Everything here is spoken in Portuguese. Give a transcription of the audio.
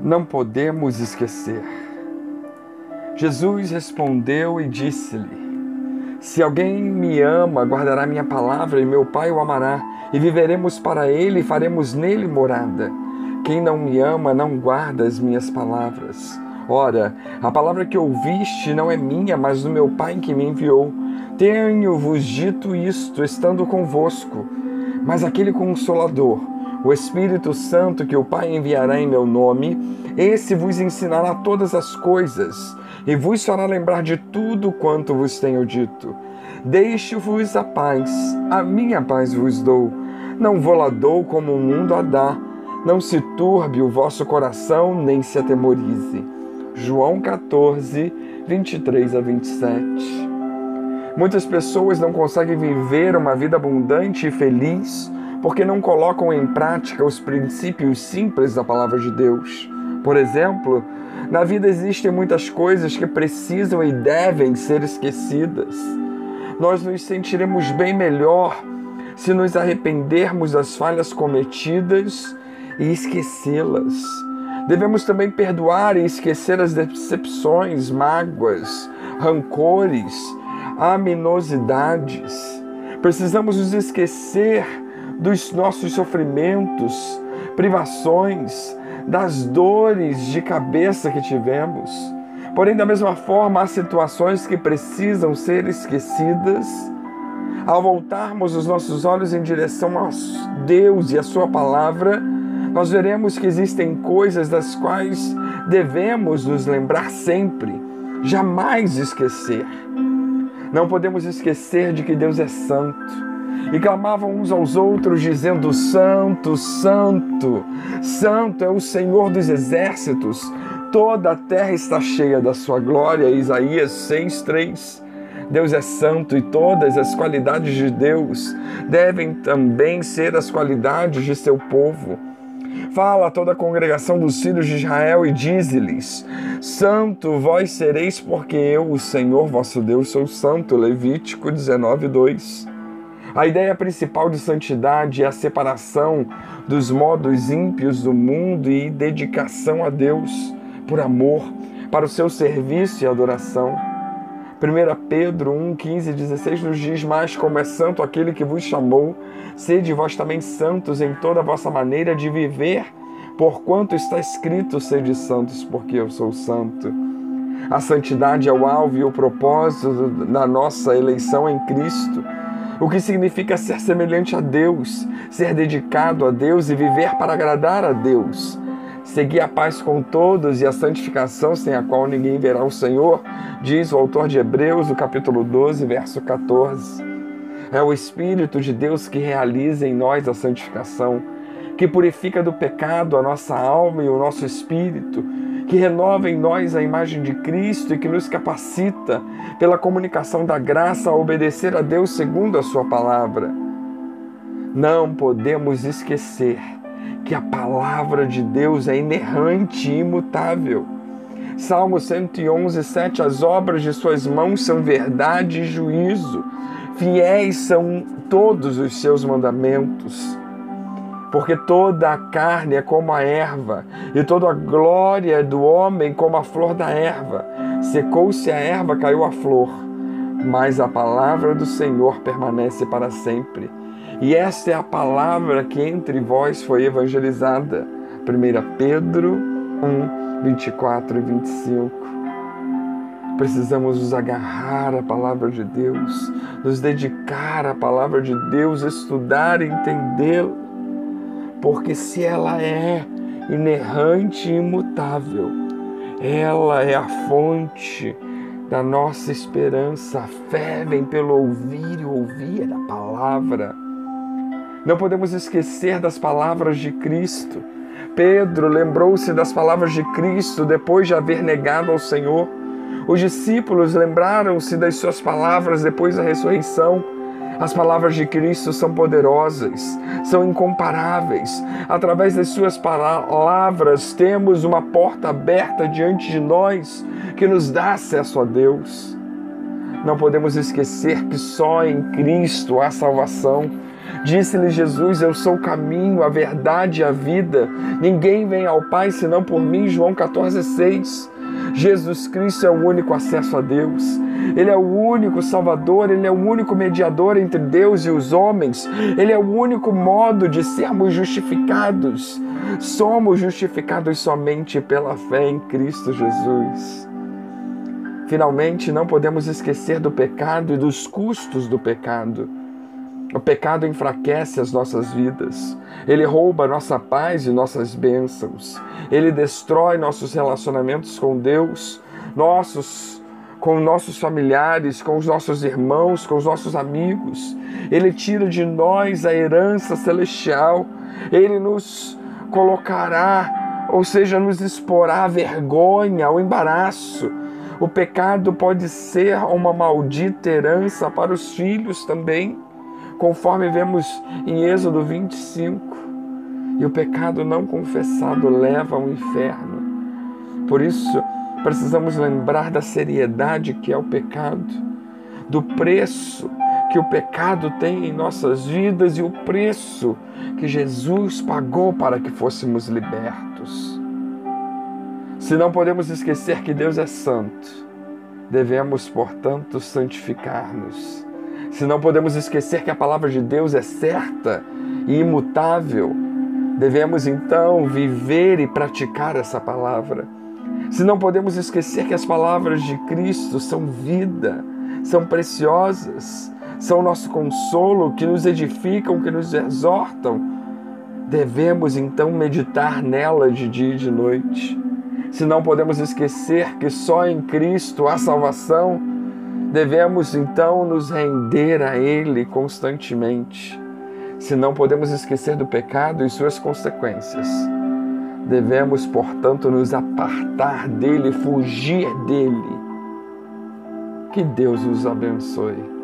não podemos esquecer. Jesus respondeu e disse-lhe: Se alguém me ama, guardará minha palavra, e meu Pai o amará, e viveremos para ele e faremos nele morada. Quem não me ama não guarda as minhas palavras. Ora, a palavra que ouviste não é minha, mas do meu Pai que me enviou. Tenho-vos dito isto, estando convosco. Mas aquele consolador, o Espírito Santo que o Pai enviará em meu nome, esse vos ensinará todas as coisas e vos fará lembrar de tudo quanto vos tenho dito. Deixe-vos a paz, a minha paz vos dou. Não vou lá dou como o mundo a dá. Não se turbe o vosso coração, nem se atemorize. João 14, 23 a 27. Muitas pessoas não conseguem viver uma vida abundante e feliz porque não colocam em prática os princípios simples da palavra de Deus. Por exemplo, na vida existem muitas coisas que precisam e devem ser esquecidas. Nós nos sentiremos bem melhor se nos arrependermos das falhas cometidas e esquecê-las. Devemos também perdoar e esquecer as decepções, mágoas, rancores, aminosidades. Precisamos nos esquecer dos nossos sofrimentos, privações, das dores de cabeça que tivemos. Porém, da mesma forma, há situações que precisam ser esquecidas. Ao voltarmos os nossos olhos em direção a Deus e a Sua palavra, nós veremos que existem coisas das quais devemos nos lembrar sempre, jamais esquecer. Não podemos esquecer de que Deus é santo e clamavam uns aos outros, dizendo: Santo, Santo, Santo é o Senhor dos exércitos, toda a terra está cheia da sua glória. Isaías 6,3. Deus é santo e todas as qualidades de Deus devem também ser as qualidades de seu povo. Fala a toda a congregação dos filhos de Israel e dize-lhes: Santo vós sereis, porque eu, o Senhor vosso Deus, sou santo. Levítico 19, 2. A ideia principal de santidade é a separação dos modos ímpios do mundo e dedicação a Deus por amor, para o seu serviço e adoração. 1 Pedro 1, 15 e 16 nos diz mais como é santo aquele que vos chamou, sede vós também santos em toda a vossa maneira de viver, porquanto está escrito, sede santos, porque eu sou santo. A santidade é o alvo e o propósito da nossa eleição em Cristo o que significa ser semelhante a Deus, ser dedicado a Deus e viver para agradar a Deus. Seguir a paz com todos e a santificação sem a qual ninguém verá o Senhor, diz o autor de Hebreus, no capítulo 12, verso 14. É o Espírito de Deus que realiza em nós a santificação, que purifica do pecado a nossa alma e o nosso espírito, que renova em nós a imagem de Cristo e que nos capacita, pela comunicação da graça, a obedecer a Deus segundo a Sua palavra. Não podemos esquecer que a palavra de Deus é inerrante e imutável. Salmo 111, 7 As obras de Suas mãos são verdade e juízo, fiéis são todos os seus mandamentos porque toda a carne é como a erva, e toda a glória do homem como a flor da erva. Secou-se a erva, caiu a flor, mas a palavra do Senhor permanece para sempre. E esta é a palavra que entre vós foi evangelizada. 1 Pedro 1, 24 e 25. Precisamos nos agarrar à palavra de Deus, nos dedicar à palavra de Deus, estudar e entendê-la porque se ela é inerrante e imutável, ela é a fonte da nossa esperança. A fé vem pelo ouvir e ouvir da palavra. Não podemos esquecer das palavras de Cristo. Pedro lembrou-se das palavras de Cristo depois de haver negado ao Senhor. Os discípulos lembraram-se das suas palavras depois da ressurreição. As palavras de Cristo são poderosas, são incomparáveis. Através das Suas palavras, temos uma porta aberta diante de nós que nos dá acesso a Deus. Não podemos esquecer que só em Cristo há salvação. Disse-lhe Jesus: Eu sou o caminho, a verdade e a vida. Ninguém vem ao Pai senão por mim. João 14,6. Jesus Cristo é o único acesso a Deus. Ele é o único Salvador, Ele é o único mediador entre Deus e os homens. Ele é o único modo de sermos justificados. Somos justificados somente pela fé em Cristo Jesus. Finalmente, não podemos esquecer do pecado e dos custos do pecado. O pecado enfraquece as nossas vidas, ele rouba nossa paz e nossas bênçãos, ele destrói nossos relacionamentos com Deus, nossos com nossos familiares, com os nossos irmãos, com os nossos amigos. Ele tira de nós a herança celestial. Ele nos colocará, ou seja, nos exporá a vergonha, ao embaraço. O pecado pode ser uma maldita herança para os filhos também conforme vemos em Êxodo 25. E o pecado não confessado leva ao inferno. Por isso, precisamos lembrar da seriedade que é o pecado, do preço que o pecado tem em nossas vidas e o preço que Jesus pagou para que fôssemos libertos. Se não podemos esquecer que Deus é santo, devemos, portanto, santificar-nos se não podemos esquecer que a palavra de Deus é certa e imutável, devemos então viver e praticar essa palavra. Se não podemos esquecer que as palavras de Cristo são vida, são preciosas, são nosso consolo, que nos edificam, que nos exortam, devemos então meditar nela de dia e de noite. Se não podemos esquecer que só em Cristo há salvação, Devemos então nos render a Ele constantemente. Se não podemos esquecer do pecado e suas consequências, devemos, portanto, nos apartar dele, fugir dele. Que Deus os abençoe.